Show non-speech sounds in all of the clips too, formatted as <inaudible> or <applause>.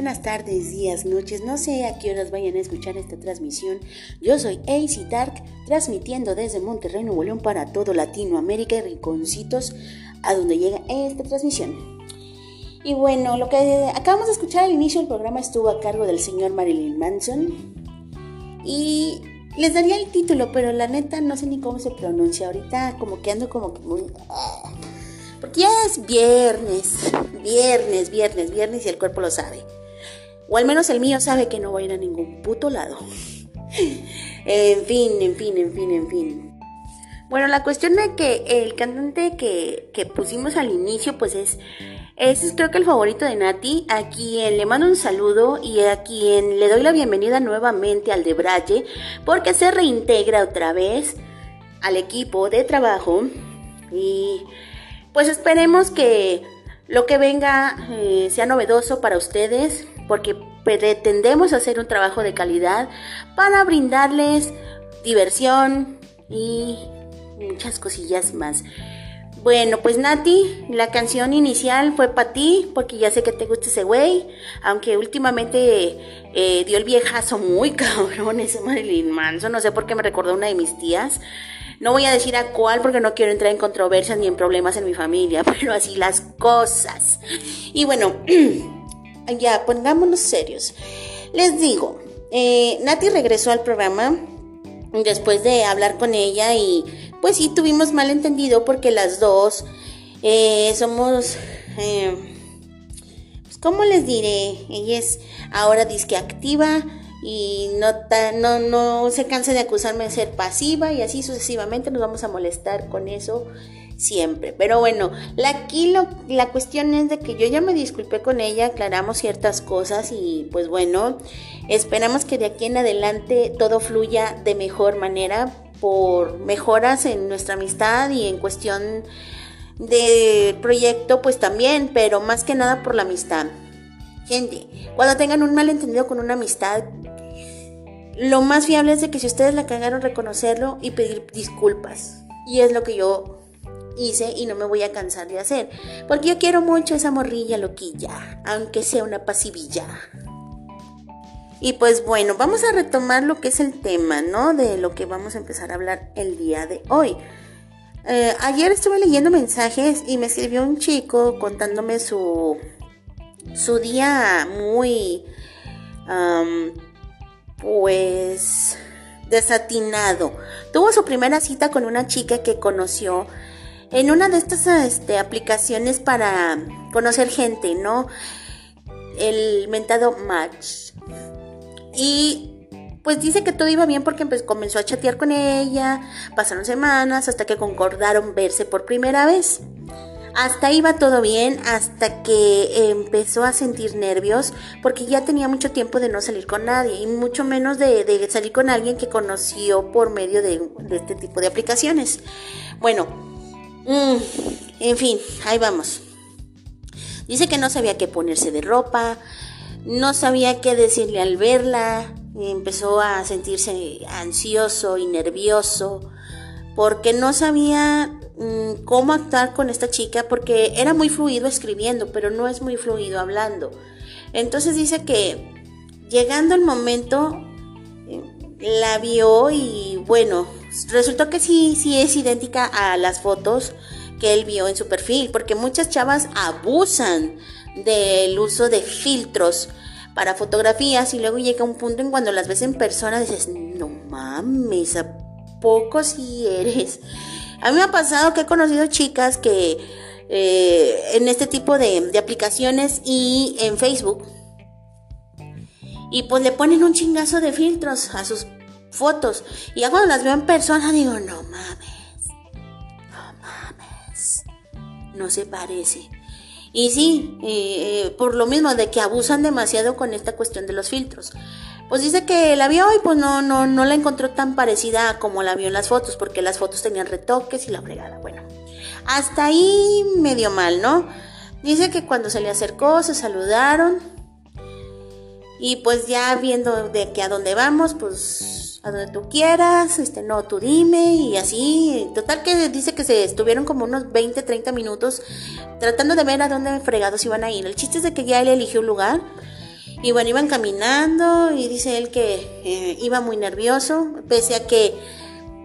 buenas tardes, días, noches. No sé a qué horas vayan a escuchar esta transmisión. Yo soy AC Dark, transmitiendo desde Monterrey, Nuevo León para todo Latinoamérica y rinconcitos a donde llega esta transmisión. Y bueno, lo que acabamos de escuchar al inicio del programa estuvo a cargo del señor Marilyn Manson. Y les daría el título, pero la neta no sé ni cómo se pronuncia. Ahorita como que ando como que muy... Porque ya es viernes, viernes, viernes, viernes y el cuerpo lo sabe. O al menos el mío sabe que no voy a ir a ningún puto lado. en fin, en fin, en fin, en fin. Bueno, la cuestión de que el cantante que, que pusimos al inicio, pues es, es creo que el favorito de Nati, a quien le mando un saludo y a quien le doy la bienvenida nuevamente al de Braille, porque se reintegra otra vez al equipo de trabajo y pues esperemos que lo que venga eh, sea novedoso para ustedes, porque pretendemos hacer un trabajo de calidad para brindarles diversión y muchas cosillas más. Bueno, pues Nati, la canción inicial fue para ti, porque ya sé que te gusta ese güey, aunque últimamente eh, dio el viejazo muy <laughs> cabrón ese Marilyn Manson, no sé por qué me recordó una de mis tías. No voy a decir a cuál porque no quiero entrar en controversias ni en problemas en mi familia, <laughs> pero así las cosas. Y bueno, <clears throat> ya pongámonos serios. Les digo, eh, Nati regresó al programa después de hablar con ella y pues sí tuvimos malentendido porque las dos eh, somos... Eh, pues, ¿Cómo les diré? Ella es ahora disque activa y no, no, no se cansa de acusarme de ser pasiva y así sucesivamente nos vamos a molestar con eso siempre. Pero bueno, aquí la cuestión es de que yo ya me disculpé con ella, aclaramos ciertas cosas y pues bueno, esperamos que de aquí en adelante todo fluya de mejor manera por mejoras en nuestra amistad y en cuestión de proyecto pues también, pero más que nada por la amistad. Gente, cuando tengan un malentendido con una amistad, lo más fiable es de que si ustedes la cagaron, reconocerlo y pedir disculpas. Y es lo que yo hice y no me voy a cansar de hacer. Porque yo quiero mucho esa morrilla loquilla, aunque sea una pasivilla. Y pues bueno, vamos a retomar lo que es el tema, ¿no? De lo que vamos a empezar a hablar el día de hoy. Eh, ayer estuve leyendo mensajes y me escribió un chico contándome su su día muy, pues, desatinado. Tuvo su primera cita con una chica que conoció en una de estas este, aplicaciones para conocer gente, ¿no? El mentado Match. Y pues dice que todo iba bien porque comenzó a chatear con ella, pasaron semanas hasta que concordaron verse por primera vez. Hasta iba todo bien, hasta que empezó a sentir nervios, porque ya tenía mucho tiempo de no salir con nadie, y mucho menos de, salir con alguien que conoció por medio de, este tipo de aplicaciones. Bueno, mm, en fin, ahí vamos. Dice que no sabía qué ponerse de ropa, no sabía qué decirle al verla, empezó a sentirse ansioso y nervioso, porque no sabía Mm, cómo actuar con esta chica porque era muy fluido escribiendo, pero no es muy fluido hablando. Entonces dice que llegando el momento eh, la vio y bueno, resultó que sí, sí es idéntica a las fotos que él vio en su perfil, porque muchas chavas abusan del uso de filtros para fotografías y luego llega un punto en cuando las ves en persona dices, no mames, ¿a poco si eres? A mí me ha pasado que he conocido chicas que eh, en este tipo de, aplicaciones y en Facebook y pues le ponen un chingazo de filtros a sus fotos y ya cuando las veo en persona digo, no mames, no mames, no se parece. Y sí, eh, eh, por lo mismo de que abusan demasiado con esta cuestión de los filtros pues dice que la vio y pues no, no, no la encontró tan parecida como la vio en las fotos, porque las fotos tenían retoques y la fregada. Bueno, hasta ahí medio mal, ¿no? Dice que cuando se le acercó, se saludaron. Y pues ya viendo de que a dónde vamos, pues a donde tú quieras, este, no, tú dime, y así. Total que dice que se estuvieron como unos 20, 30 minutos tratando de ver a dónde fregados iban a ir. El chiste es de que ya él eligió un lugar Y bueno, iban caminando y dice él que eh, iba muy nervioso, pese a que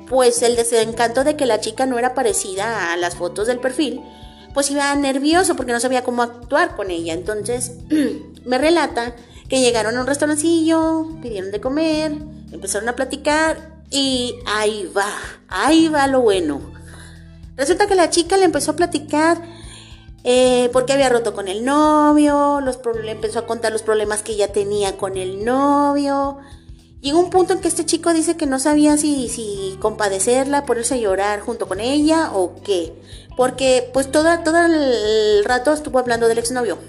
pues el desencanto de que la chica no era parecida a las fotos del perfil, pues iba nervioso porque no sabía cómo actuar con ella. Entonces <clears throat> me relata que llegaron a un restaurancillo, pidieron de comer, empezaron a platicar y ahí va, ahí va lo bueno. Resulta que la chica le empezó a platicar eh, porque había roto con el novio, los le empezó a contar los problemas que ella tenía con el novio. Llegó un punto en que este chico dice que no sabía si, si compadecerla, ponerse a llorar junto con ella o qué. Porque pues todo, todo el rato estuvo hablando del exnovio.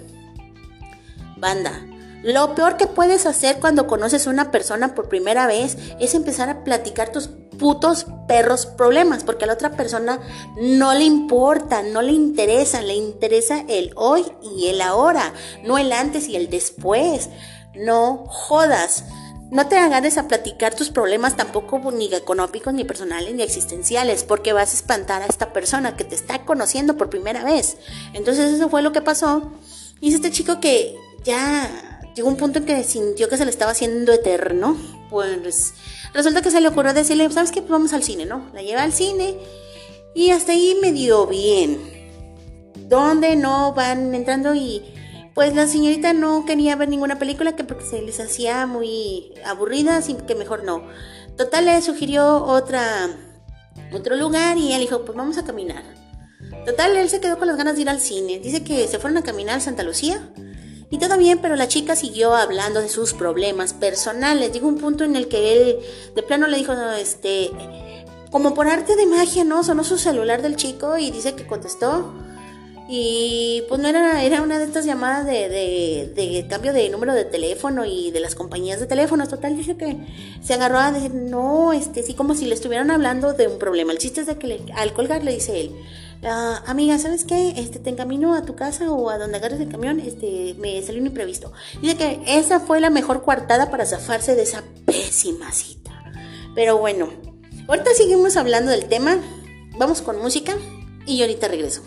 Banda, lo peor que puedes hacer cuando conoces a una persona por primera vez es empezar a platicar tus putos perros problemas, porque a la otra persona no le importa, no le interesa, le interesa el hoy y el ahora, no el antes y el después. No jodas. No te hagas a platicar tus problemas tampoco ni económicos, ni personales, ni existenciales, porque vas a espantar a esta persona que te está conociendo por primera vez. Entonces eso fue lo que pasó. Y este chico que ya llegó un punto en que sintió que se le estaba haciendo eterno. Pues resulta que se le ocurrió decirle, ¿sabes qué? Pues vamos al cine, ¿no? La lleva al cine y hasta ahí me dio bien. Donde no van entrando y pues la señorita no quería ver ninguna película que porque se les hacía muy aburrida, así que mejor no. Total le sugirió otra otro lugar y él dijo, pues vamos a caminar. Total, él se quedó con las ganas de ir al cine. Dice que se fueron a caminar a Santa Lucía. Y todo bien, pero la chica siguió hablando de sus problemas personales. Llegó un punto en el que él de plano le dijo, este, como por arte de magia, ¿no? Sonó su celular del chico y dice que contestó. Y pues no era, era una de estas llamadas de, de, cambio de número de teléfono y de las compañías de teléfonos. Total, dice que se agarró a decir, no, este, sí, como si le estuvieran hablando de un problema. El chiste es de que al colgar le dice él, ah, amiga, ¿sabes qué? Este, te encamino a tu casa o a donde agarres el camión, este, me salió un imprevisto. Dice que esa fue la mejor coartada para zafarse de esa pésima cita. Pero bueno, ahorita seguimos hablando del tema, vamos con música y ahorita regreso.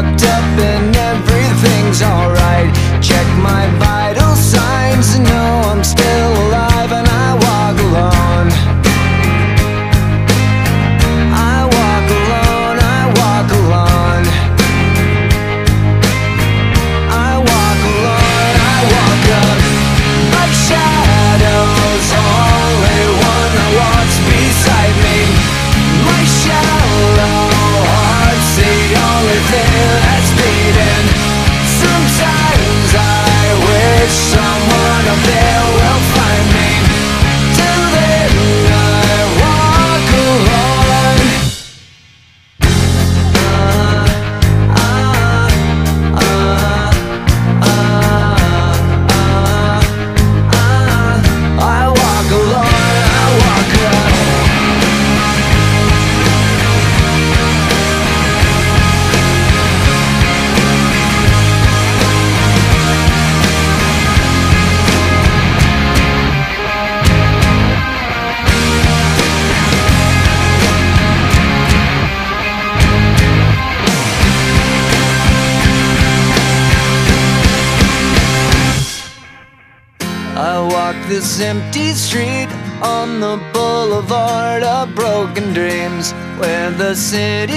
fucked up and everything's alright. Check my body. said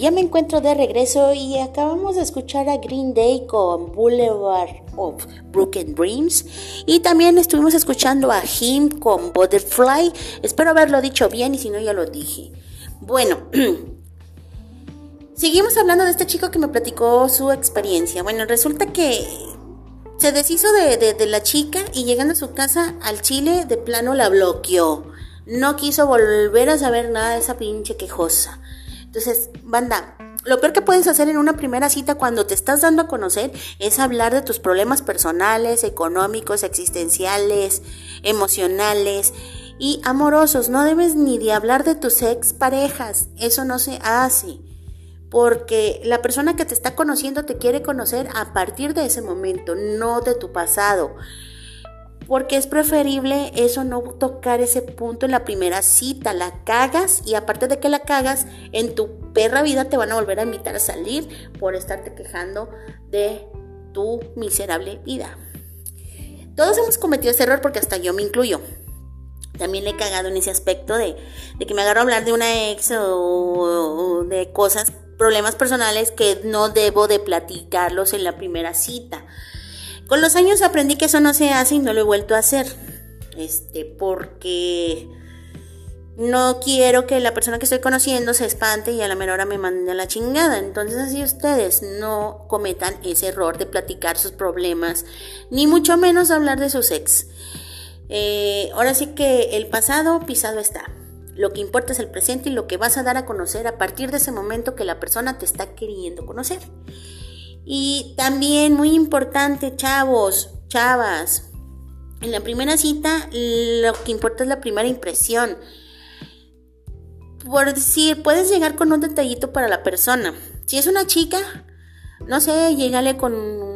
Ya me encuentro de regreso y acabamos de escuchar a Green Day con Boulevard of Broken Dreams y también estuvimos escuchando a Him con Butterfly. Espero haberlo dicho bien y si no ya lo dije. Bueno, <clears throat> seguimos hablando de este chico que me platicó su experiencia. Bueno, resulta que se deshizo de, de- de la chica y llegando a su casa al chile de plano la bloqueó. No quiso volver a saber nada de esa pinche quejosa. Entonces, banda, lo peor que puedes hacer en una primera cita cuando te estás dando a conocer es hablar de tus problemas personales, económicos, existenciales, emocionales y amorosos. No debes ni de hablar de tus ex parejas. Eso no se hace. Porque la persona que te está conociendo te quiere conocer a partir de ese momento, no de tu pasado. Porque es preferible eso no tocar ese punto en la primera cita. La cagas y aparte de que la cagas, en tu perra vida te van a volver a invitar a salir por estarte quejando de tu miserable vida. Todos hemos cometido ese error porque hasta yo me incluyo. También he cagado en ese aspecto de, que me agarro a hablar de una ex o de cosas, problemas personales que no debo de platicarlos en la primera cita. Con los años aprendí que eso no se hace y no lo he vuelto a hacer. Este, porque no quiero que la persona que estoy conociendo se espante y a la menor hora me mande a la chingada. Entonces así ustedes no cometan ese error de platicar sus problemas, ni mucho menos hablar de sus ex. Eh, ahora sí que el pasado pisado está. Lo que importa es el presente y lo que vas a dar a conocer a partir de ese momento que la persona te está queriendo conocer. Y también muy importante, chavos, chavas, en la primera cita lo que importa es la primera impresión. Por decir, puedes llegar con un detallito para la persona. Si es una chica, no sé, llégale con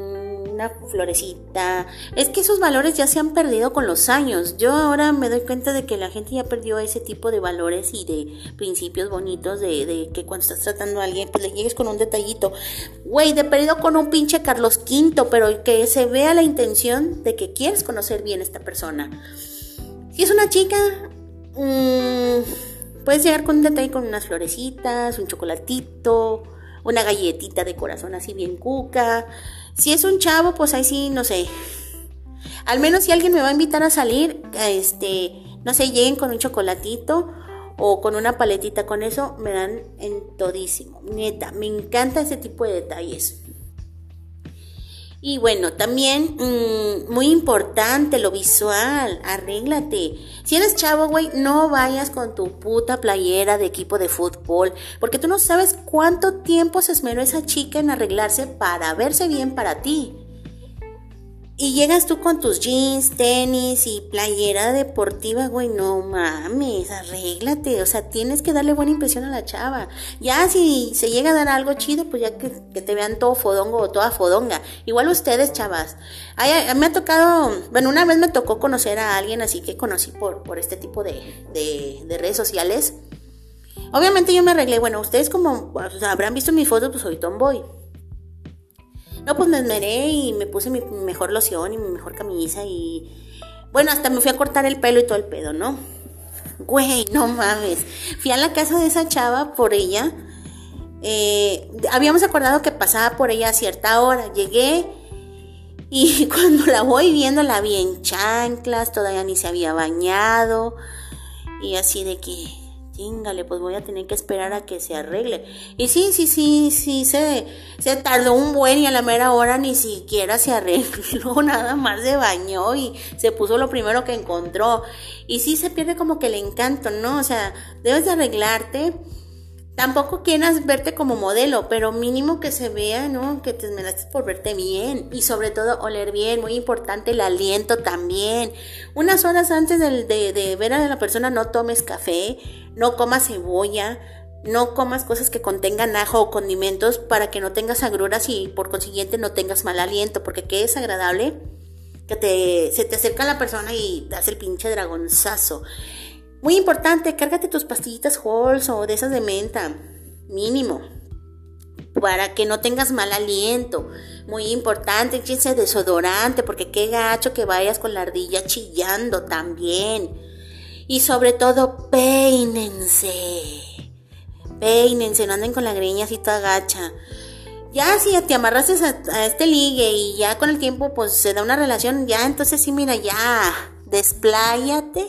una florecita. Es que esos valores ya se han perdido con los años. Yo ahora me doy cuenta de que la gente ya perdió ese tipo de valores y de principios bonitos de, que cuando estás tratando a alguien, pues le llegues con un detallito. Güey, de perdido con un pinche Carlos V, pero que se vea la intención de que quieres conocer bien a esta persona. Si es una chica, mmm, puedes llegar con un detalle con unas florecitas, un chocolatito, una galletita de corazón así bien cuca. Si es un chavo, pues ahí sí, no sé. Al menos si alguien me va a invitar a salir, este, no sé, lleguen con un chocolatito o con una paletita. Con eso me dan en todísimo. Neta, me encanta ese tipo de detalles. Y bueno, también mmm, muy importante lo visual, arréglate. Si eres chavo, güey, no vayas con tu puta playera de equipo de fútbol, porque tú no sabes cuánto tiempo se esmeró esa chica en arreglarse para verse bien para ti. Y llegas tú con tus jeans, tenis y playera deportiva, güey, no mames, arréglate, o sea, tienes que darle buena impresión a la chava. Ya si se llega a dar algo chido, pues ya que, te vean todo fodongo o toda fodonga. Igual ustedes, chavas. Ay, me ha tocado, bueno, una vez me tocó conocer a alguien así que conocí por, por este tipo de, de, de redes sociales. Obviamente yo me arreglé, bueno, ustedes como o sea, habrán visto mis fotos, pues soy tomboy. No, pues me esmeré y me puse mi mejor loción y mi mejor camisa y... Bueno, hasta me fui a cortar el pelo y todo el pedo, ¿no? Güey, no mames. Fui a la casa de esa chava por ella. Eh, habíamos acordado que pasaba por ella a cierta hora. Llegué y <laughs> cuando la voy viendo la vi en chanclas, todavía ni se había bañado. Y así de que, chingale, pues voy a tener que esperar a que se arregle. Y sí, sí, sí, sí, se, se tardó un buen y a la mera hora ni siquiera se arregló, <laughs> nada más se bañó y se puso lo primero que encontró. Y sí se pierde como que el encanto, ¿no? O sea, debes de arreglarte. Tampoco quieras verte como modelo, pero mínimo que se vea, ¿no? Que te esmeraste por verte bien y sobre todo oler bien, muy importante el aliento también. Unas horas antes de, de, de ver a la persona no tomes café, no comas cebolla, no comas cosas que contengan ajo o condimentos para que no tengas agruras y por consiguiente no tengas mal aliento, porque qué es agradable que te, se te acerca la persona y te hace el pinche dragonzazo. Muy importante, cárgate tus pastillitas Halls o de esas de menta, mínimo, para que no tengas mal aliento. Muy importante, échense desodorante, porque qué gacho que vayas con la ardilla chillando también. Y sobre todo, peínense. Peínense, no anden con la greña así gacha. Ya si te amarraste a, a este ligue y ya con el tiempo pues se da una relación, ya entonces sí, mira, ya, despláyate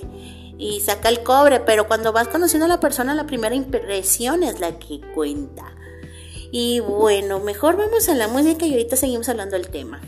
y saca el cobre, pero cuando vas conociendo a la persona, la primera impresión es la que cuenta. Y bueno, mejor vamos a la música y ahorita seguimos hablando del tema.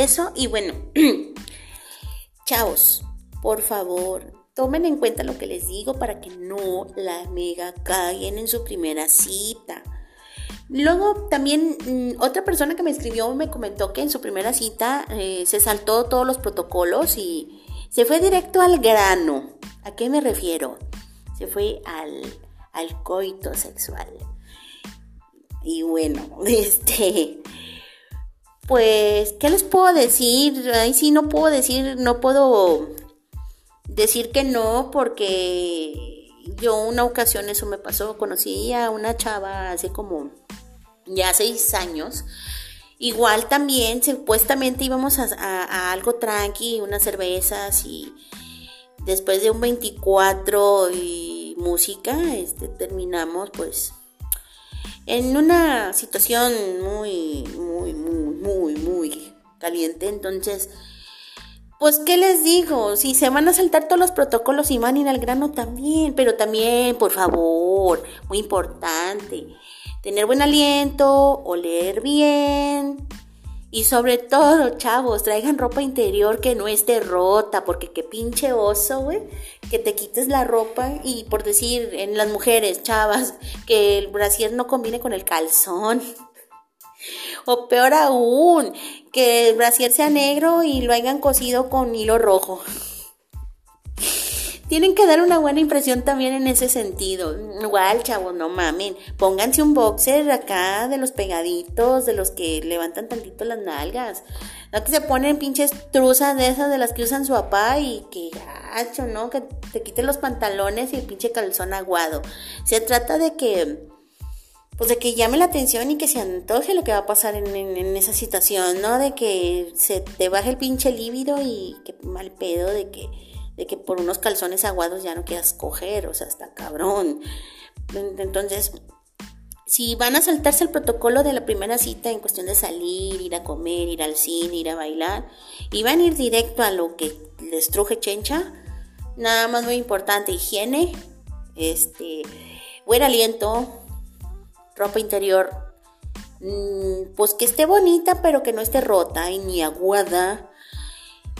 Regreso y bueno, <clears throat> chavos, por favor, tomen en cuenta lo que les digo para que no la mega caguen en su primera cita. Luego también mm, otra persona que me escribió me comentó que en su primera cita eh, se saltó todos los protocolos y se fue directo al grano. ¿A qué me refiero? Se fue al, al coito sexual. Y bueno, <laughs> este... Pues, ¿qué les puedo decir? Ahí sí no puedo decir, no puedo decir que no, porque yo una ocasión eso me pasó, conocí a una chava hace como ya seis años. Igual también, supuestamente íbamos a, a- algo tranqui, unas cervezas y después de un 24 y música, este, terminamos pues en una situación muy, muy, muy, muy, muy caliente. Entonces, pues, ¿qué les digo? Si se van a saltar todos los protocolos y van a ir al grano también, pero también, por favor, muy importante, tener buen aliento, oler bien. Y sobre todo, chavos, traigan ropa interior que no esté rota, porque qué pinche oso, güey, que te quites la ropa y por decir, en las mujeres, chavas, que el brasier no combine con el calzón. O peor aún, que el brasier sea negro y lo hayan cosido con hilo rojo. Tienen que dar una buena impresión también en ese sentido. Igual, chavos, no mamen. Pónganse un boxer acá de los pegaditos, de los que levantan tantito las nalgas. No que se ponen pinches truzas de esas de las que usan su papá y que gacho, ¿no? Que te quiten los pantalones y el pinche calzón aguado. Se trata de que pues de que llame la atención y que se antoje lo que va a pasar en, en- en esa situación, ¿no? De que se te baje el pinche líbido y que mal pedo de que, de que por unos calzones aguados ya no quieras coger, o sea, está cabrón. En- Entonces, si van a saltarse el protocolo de la primera cita en cuestión de salir, ir a comer, ir al cine, ir a bailar, y van a ir directo a lo que les truje chencha, nada más muy importante, higiene, este, buen aliento, ropa interior, mm, pues que esté bonita, pero que no esté rota y ni aguada.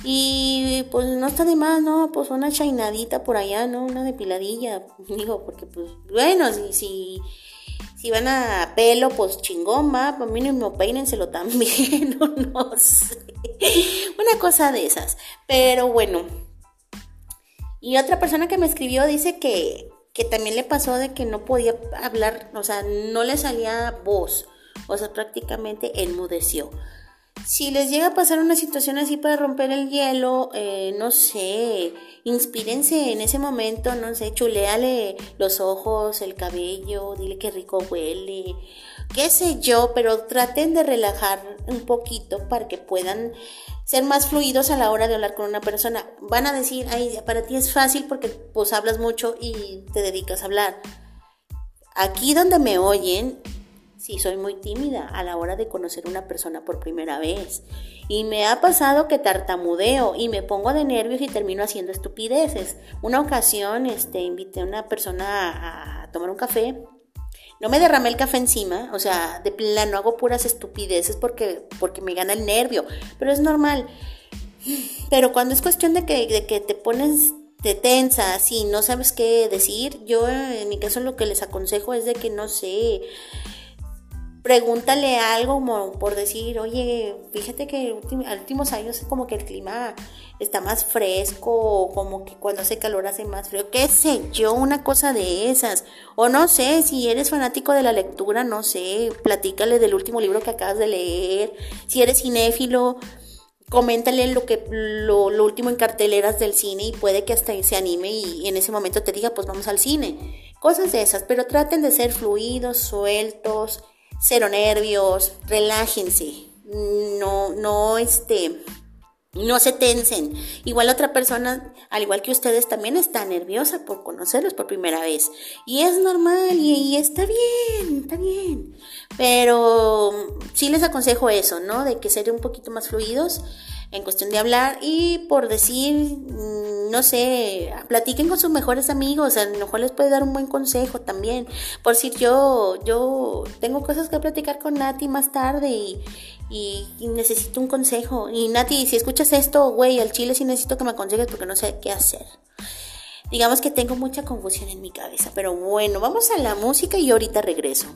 Y pues no está de más, ¿no? Pues una chainadita por allá, ¿no? Una depiladilla, <laughs> digo, porque pues bueno, si, si, si van a pelo, pues chingón, va, pues mínimo peínenselo también, <laughs> o no sé. Una cosa de esas. Pero bueno. Y otra persona que me escribió dice que que también le pasó de que no podía hablar, o sea, no le salía voz, o sea, prácticamente enmudeció. Si les llega a pasar una situación así para romper el hielo, eh, no sé, inspírense en ese momento, no sé, chuleale los ojos, el cabello, dile qué rico huele, qué sé yo, pero traten de relajar un poquito para que puedan ser más fluidos a la hora de hablar con una persona. Van a decir, ay, para ti es fácil porque pues hablas mucho y te dedicas a hablar. Aquí donde me oyen, Sí, soy muy tímida a la hora de conocer una persona por primera vez. Y me ha pasado que tartamudeo y me pongo de nervios y termino haciendo estupideces. Una ocasión este, invité a una persona a tomar un café. No me derramé el café encima, o sea, de plano hago puras estupideces porque, porque me gana el nervio, pero es normal. Pero cuando es cuestión de que, de que te pones te tensas y no sabes qué decir, yo en mi caso lo que les aconsejo es de que no sé, pregúntale algo como por decir, oye, fíjate que en los últimos años como que el clima está más fresco, como que cuando hace calor hace más frío, qué sé yo, una cosa de esas. O no sé, si eres fanático de la lectura, no sé, platícale del último libro que acabas de leer. Si eres cinéfilo, coméntale lo que lo, lo último en carteleras del cine y puede que hasta se anime y en ese momento te diga, pues vamos al cine. Cosas de esas, pero traten de ser fluidos, sueltos, cero nervios, relájense, no, no, este, no se tensen. Igual otra persona, al igual que ustedes, también está nerviosa por conocerlos por primera vez. Y es normal y, está bien, está bien. Pero sí les aconsejo eso, ¿no? De que ser un poquito más fluidos en cuestión de hablar y por decir, mm, no sé, platiquen con sus mejores amigos, a lo mejor les puede dar un buen consejo también. Por si yo, yo tengo cosas que platicar con Nati más tarde y, y, necesito un consejo. Y Nati, si escuchas esto, güey, al chile sí necesito que me aconsejes porque no sé qué hacer. Digamos que tengo mucha confusión en mi cabeza, pero bueno, vamos a la música y ahorita regreso.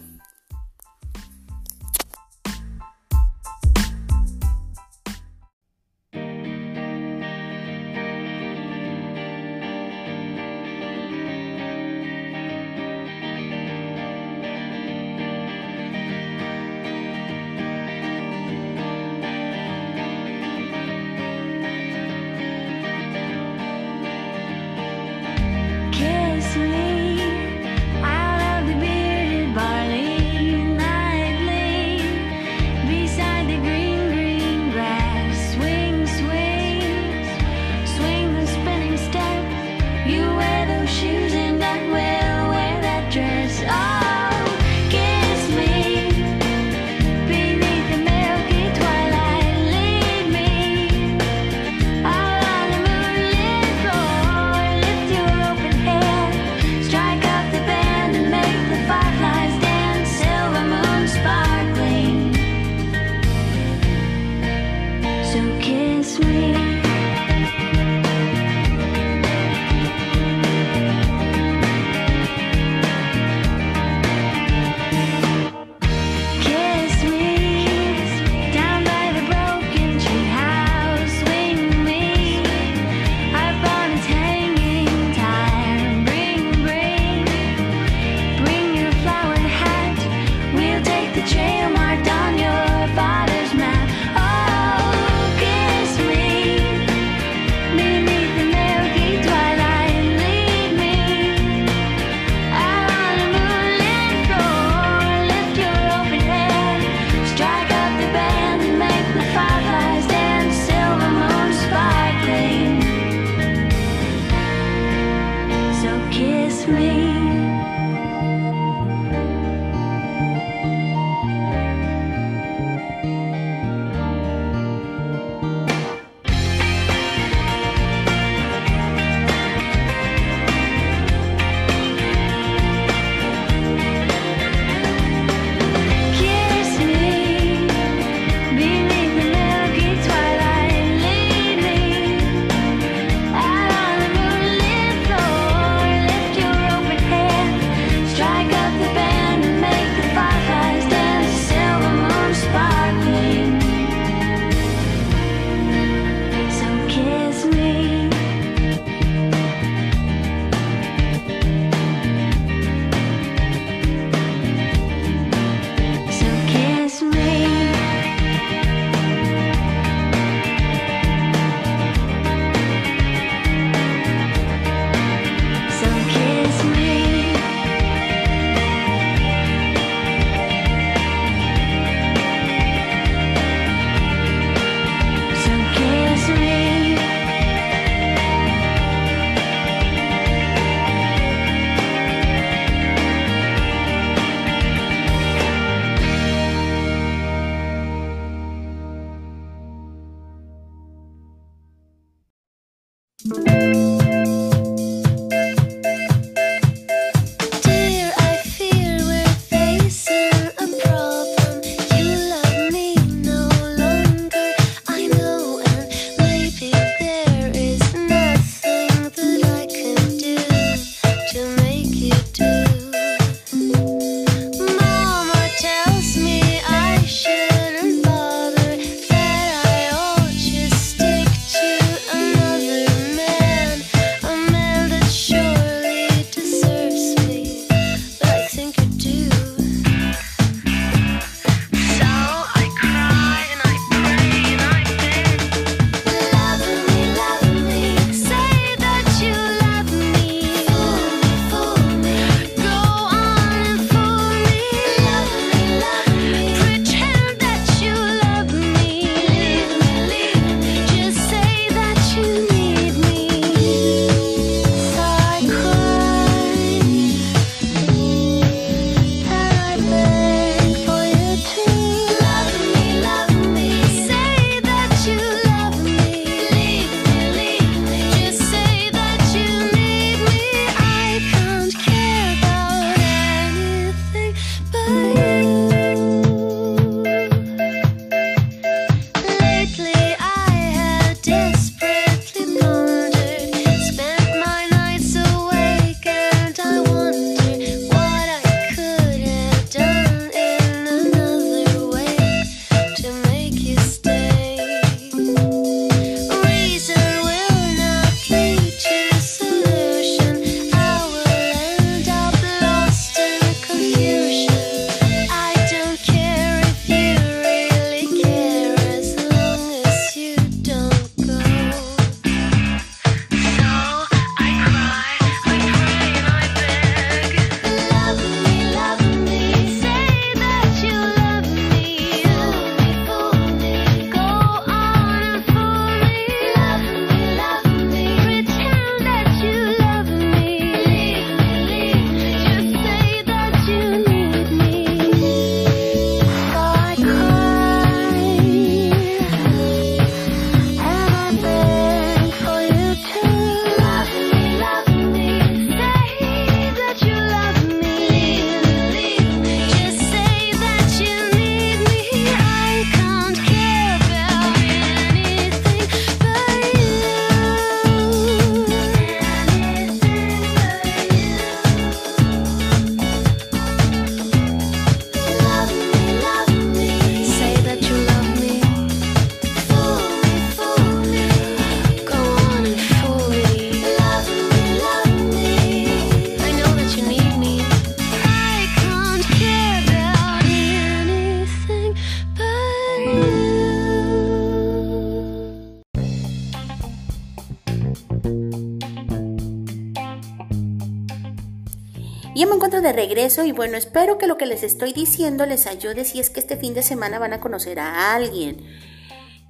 De regreso y bueno, espero que lo que les estoy diciendo les ayude si es que este fin de semana van a conocer a alguien.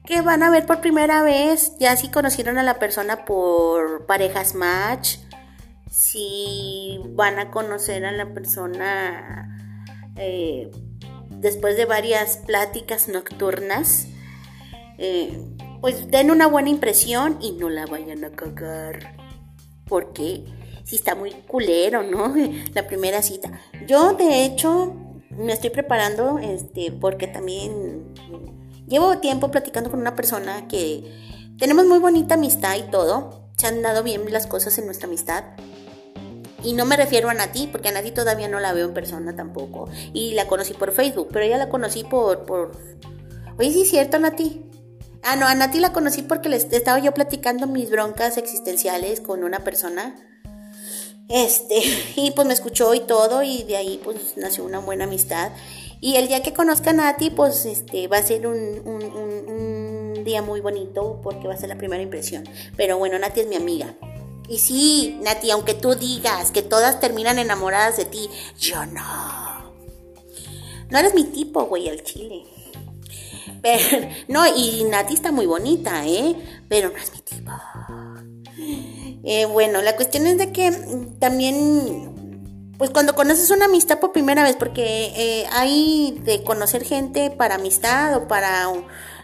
Que van a ver por primera vez, ya si conocieron a la persona por parejas match, si van a conocer a la persona eh, después de varias pláticas nocturnas, eh, pues den una buena impresión y no la vayan a cagar. ¿Por Si está muy culero, ¿no? <laughs> La primera cita. Yo, de hecho, me estoy preparando, este, porque también llevo tiempo platicando con una persona que tenemos muy bonita amistad y todo. Se han dado bien las cosas en nuestra amistad. Y no me refiero a Nati, porque a Nati todavía no la veo en persona tampoco. Y la conocí por Facebook, pero ella la conocí por... Oye, sí es cierto, Nati. Ah, no, a Nati la conocí porque estaba yo platicando mis broncas existenciales con una persona este, <laughs> y pues me escuchó y todo, y de ahí pues nació una buena amistad. Y el día que conozca a Nati, pues este, va a ser un, un, día muy bonito porque va a ser la primera impresión. Pero bueno, Nati es mi amiga. Y sí, Nati, aunque tú digas que todas terminan enamoradas de ti, yo no. No eres mi tipo, güey, al chile. Pero, <laughs> no, y Nati está muy bonita, ¿eh? Pero no es mi tipo. Eh, bueno, la cuestión es de que también, pues cuando conoces una amistad por primera vez, porque eh, hay de conocer gente para amistad o para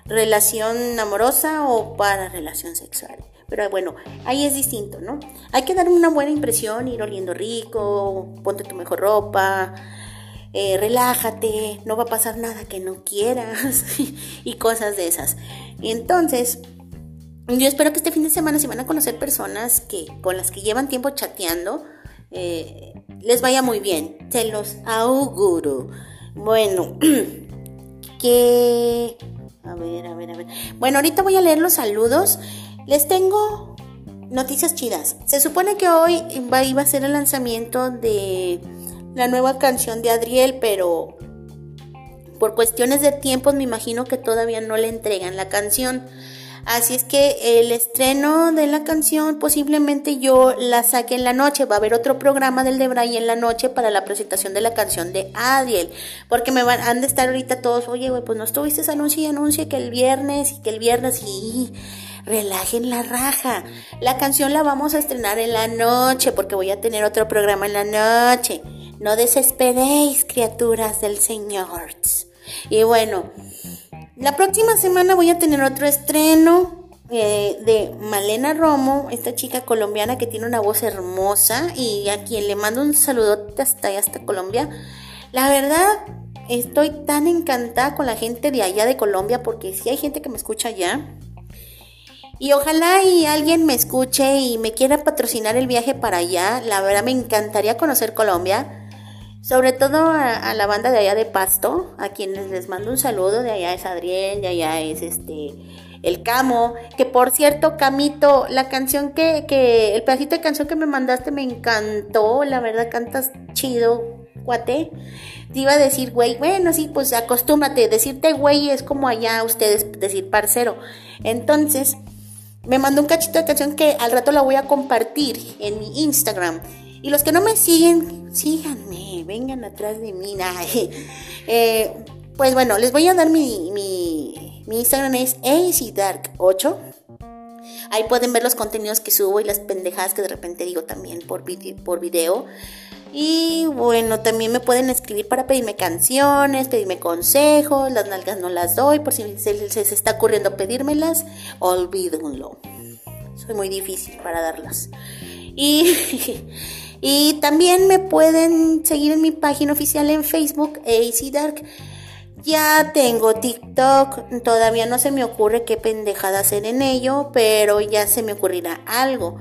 relación amorosa o para relación sexual. Pero bueno, ahí es distinto, ¿no? Hay que dar una buena impresión, ir oliendo rico, ponte tu mejor ropa, eh, relájate, no va a pasar nada que no quieras <laughs> y cosas de esas. Entonces, yo espero que este fin de semana, si van a conocer personas que, con las que llevan tiempo chateando, eh, les vaya muy bien. Se los auguro. Bueno, <clears throat> que... A ver, a ver, a ver. Bueno, ahorita voy a leer los saludos. Les tengo noticias chidas. Se supone que hoy iba a ser el lanzamiento de la nueva canción de Adriel, pero por cuestiones de tiempos me imagino que todavía no le entregan la canción. Así es que el estreno de la canción posiblemente yo la saque en la noche. Va a haber otro programa del Debray en la noche para la presentación de la canción de Adiel. Porque me van, han de estar ahorita todos, oye, güey, pues no estuviste anuncio y anuncie que el viernes y que el viernes y relajen la raja. La canción la vamos a estrenar en la noche porque voy a tener otro programa en la noche. No desesperéis, criaturas del Señor. Y bueno, la próxima semana voy a tener otro estreno eh, de Malena Romo, esta chica colombiana que tiene una voz hermosa y a quien le mando un saludote hasta allá, hasta Colombia. La verdad, estoy tan encantada con la gente de allá de Colombia porque si hay gente que me escucha allá. Y ojalá y alguien me escuche y me quiera patrocinar el viaje para allá. La verdad me encantaría conocer Colombia. Sobre todo a, la banda de allá de Pasto, a quienes les mando un saludo, de allá es Adriel, de allá es este el Camo, que por cierto, Camito, la canción que, que, el pedacito de canción que me mandaste me encantó, la verdad cantas chido, cuate. Te iba a decir, güey, bueno, sí, pues acostúmate, decirte güey es como allá ustedes decir parcero. Entonces, me mandó un cachito de canción que al rato la voy a compartir en mi Instagram. Y los que no me siguen, síganme, vengan atrás de mí. <laughs> Eh, pues bueno, les voy a dar mi, mi, mi Instagram es ACDark8. Ahí pueden ver los contenidos que subo y las pendejadas que de repente digo también por, por video. Y bueno, también me pueden escribir para pedirme canciones, pedirme consejos, las nalgas no las doy, por si se les está ocurriendo pedírmelas, olvídenlo. Soy muy difícil para darlas. Y <laughs> Y también me pueden seguir en mi página oficial en Facebook, AC Dark. Ya tengo TikTok, todavía no se me ocurre qué pendejada hacer en ello, pero ya se me ocurrirá algo.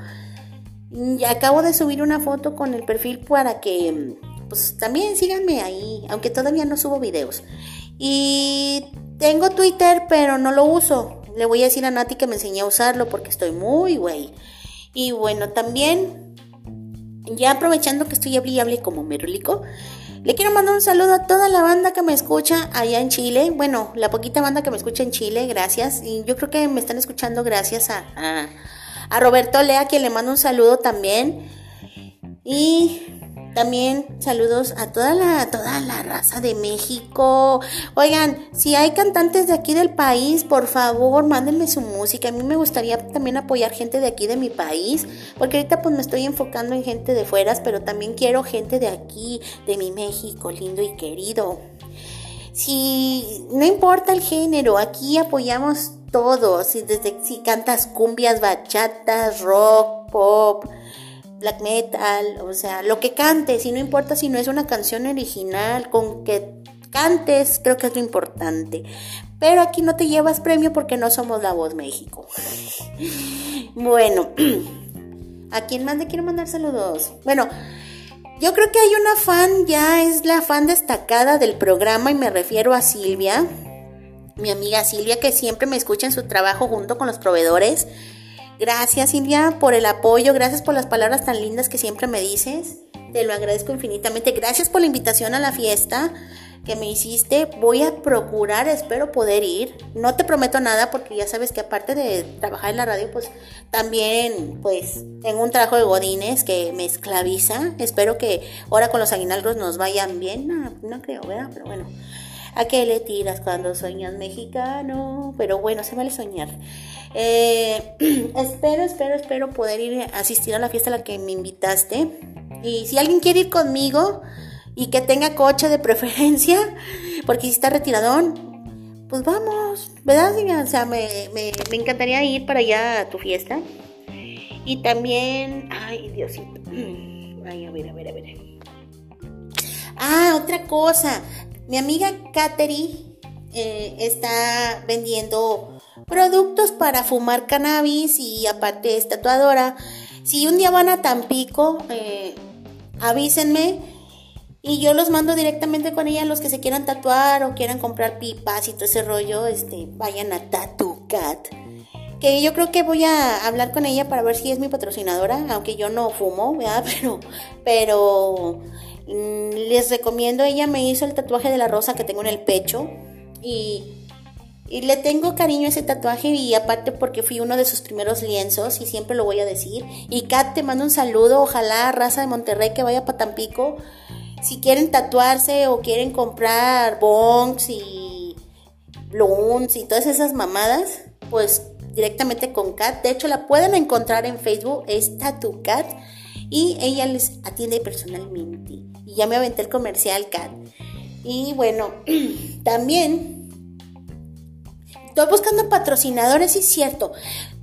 Ya acabo de subir una foto con el perfil para que pues también síganme ahí, aunque todavía no subo videos. Y tengo Twitter, pero no lo uso. Le voy a decir a Nati que me enseñe a usarlo porque estoy muy güey. Y bueno, también ya aprovechando que estoy hable y como merolico, Le quiero mandar un saludo a toda la banda que me escucha allá en Chile. Bueno, la poquita banda que me escucha en Chile, gracias. Y yo creo que me están escuchando gracias a, a, a Roberto Lea, quien le mando un saludo también. Y también saludos a toda la, toda la raza de México. Oigan, si hay cantantes de aquí del país, por favor, mándenme su música. A mí me gustaría también apoyar gente de aquí de mi país, porque ahorita pues me estoy enfocando en gente de fueras, pero también quiero gente de aquí, de mi México, lindo y querido. Si no importa el género, aquí apoyamos todos. Si desde si cantas cumbias, bachatas, rock, pop, black metal, o sea, lo que cantes, y no importa si no es una canción original, con que cantes, creo que es lo importante. Pero aquí no te llevas premio porque no somos la voz México. <laughs> bueno, <clears throat> ¿a quién más le quiero mandar saludos? Bueno, yo creo que hay una fan, ya es la fan destacada del programa y me refiero a Silvia, mi amiga Silvia, que siempre me escucha en su trabajo junto con los proveedores. Gracias Silvia por el apoyo, gracias por las palabras tan lindas que siempre me dices. Te lo agradezco infinitamente. Gracias por la invitación a la fiesta que me hiciste. Voy a procurar, espero poder ir. No te prometo nada porque ya sabes que aparte de trabajar en la radio, pues también pues tengo un trabajo de godines que me esclaviza. Espero que ahora con los aguinaldos nos vayan bien. No, no creo, ¿verdad? Pero bueno. ¿A qué le tiras cuando sueñas mexicano? Pero bueno, se vale soñar. Eh, <clears throat> espero, espero, espero poder ir a asistir a la fiesta a la que me invitaste. Y si alguien quiere ir conmigo y que tenga coche de <laughs> preferencia, porque si está retiradón, pues vamos, ¿verdad? O sea, me, me, me encantaría ir para allá a tu fiesta. Y también, ay, Diosito. <clears throat> Ay, a ver, a ver, a ver. Ah, otra cosa. Mi amiga Kateri eh, está vendiendo productos para fumar cannabis y aparte es tatuadora. Si un día van a Tampico, eh, avísenme y yo los mando directamente con ella. Los que se quieran tatuar o quieran comprar pipas y todo ese rollo, este, vayan a Tattoo Cat. Que yo creo que voy a hablar con ella para ver si es mi patrocinadora, aunque yo no fumo, ¿verdad? <laughs> Pero, pero les recomiendo, ella me hizo el tatuaje de la rosa que tengo en el pecho y le tengo cariño a ese tatuaje y aparte porque fui uno de sus primeros lienzos y siempre lo voy a decir. Y Kat, te mando un saludo, ojalá raza de Monterrey que vaya para Tampico. Si quieren tatuarse o quieren comprar bongs y blooms y todas esas mamadas, pues directamente con Kat. De hecho, la pueden encontrar en Facebook, es Tattoo Kat. Y ella les atiende personalmente. Y ya me aventé el comercial, Kat. Y bueno, <clears throat> también Estoy buscando patrocinadores, sí cierto.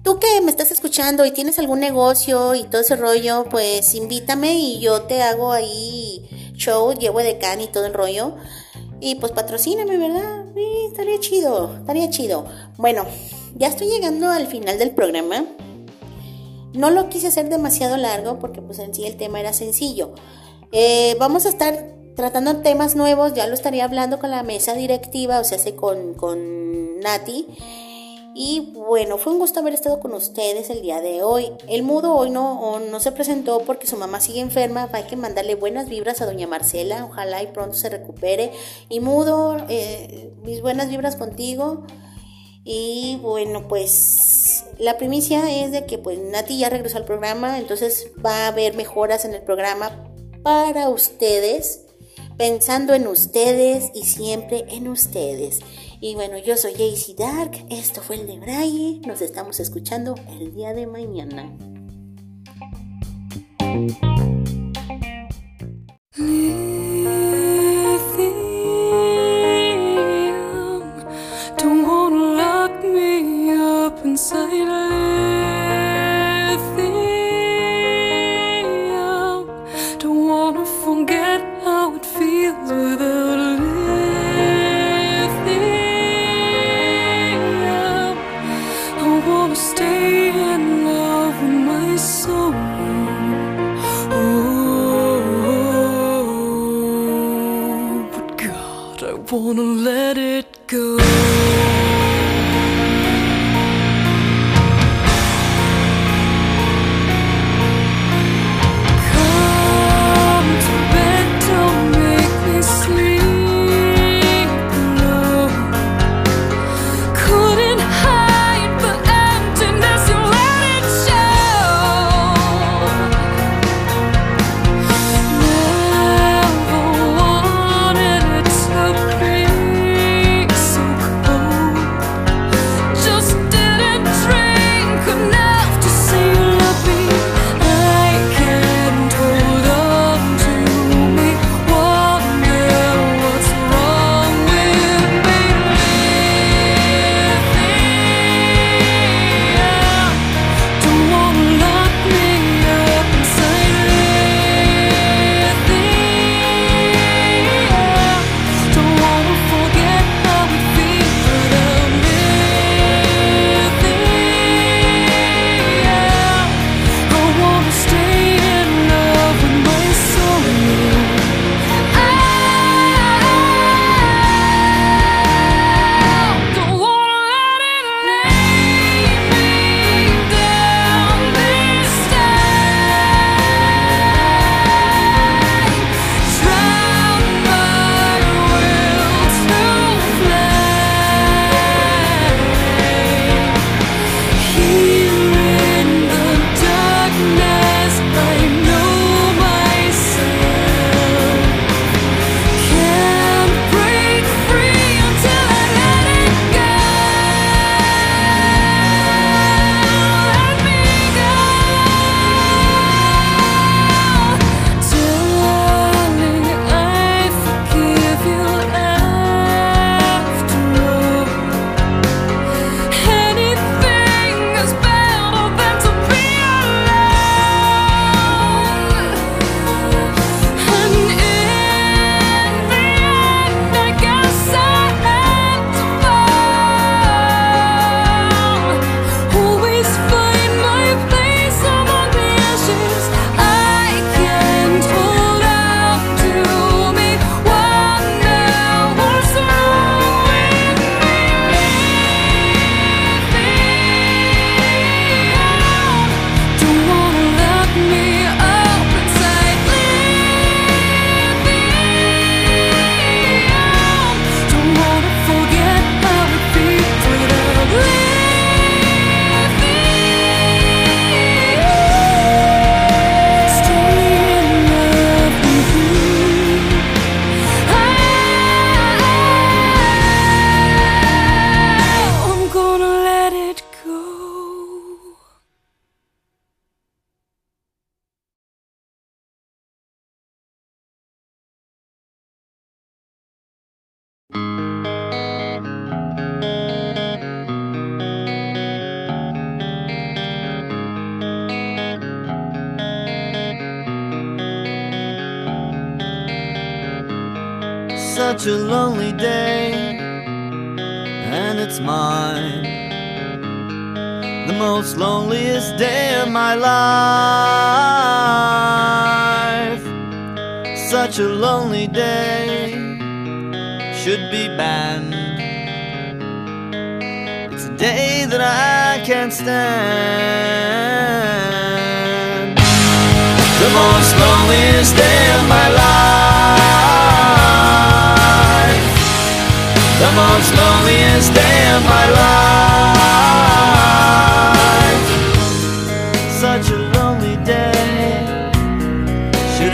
Tú que me estás escuchando y tienes algún negocio y todo ese rollo, pues invítame y yo te hago ahí show, llevo de can y todo el rollo. Y pues patrocíname, ¿verdad? Sí, estaría chido, estaría chido. Bueno, ya estoy llegando al final del programa. No lo quise hacer demasiado largo porque pues en sí el tema era sencillo. Eh, vamos a estar tratando temas nuevos, ya lo estaría hablando con la mesa directiva, o sea, con, con Nati. Y bueno, fue un gusto haber estado con ustedes el día de hoy. El mudo hoy no, no se presentó porque su mamá sigue enferma. Hay que mandarle buenas vibras a doña Marcela. Ojalá y pronto se recupere. Y mudo, eh, mis buenas vibras contigo. Y bueno, pues la primicia es de que pues Nati ya regresó al programa. Entonces va a haber mejoras en el programa para ustedes pensando en ustedes y siempre en ustedes. Y bueno, yo soy Jaycee Dark, esto fue el de Braille, nos estamos escuchando el día de mañana.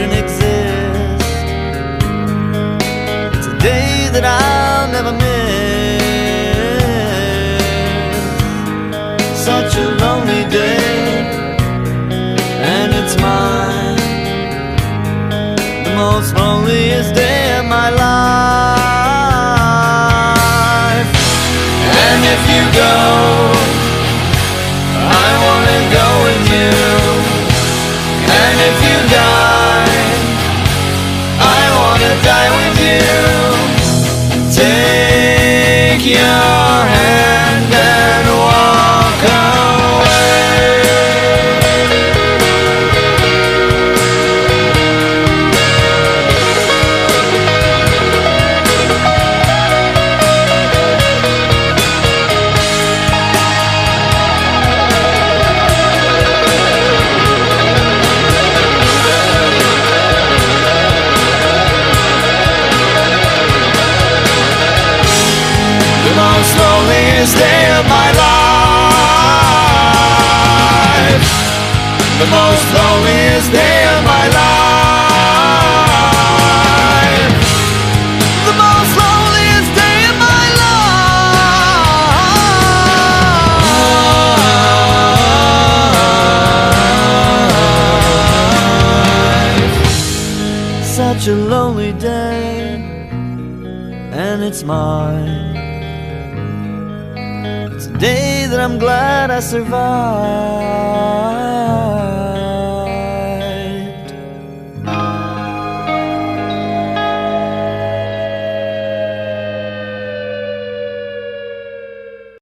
Shouldn't exist. It's a day that I'll never miss. Such a lonely day, and it's mine. The most loneliest day of my life. And if you go, your hand loneliest day of my life. The most loneliest day of my life. Such a lonely day, and it's mine. It's a day that I'm glad I survived.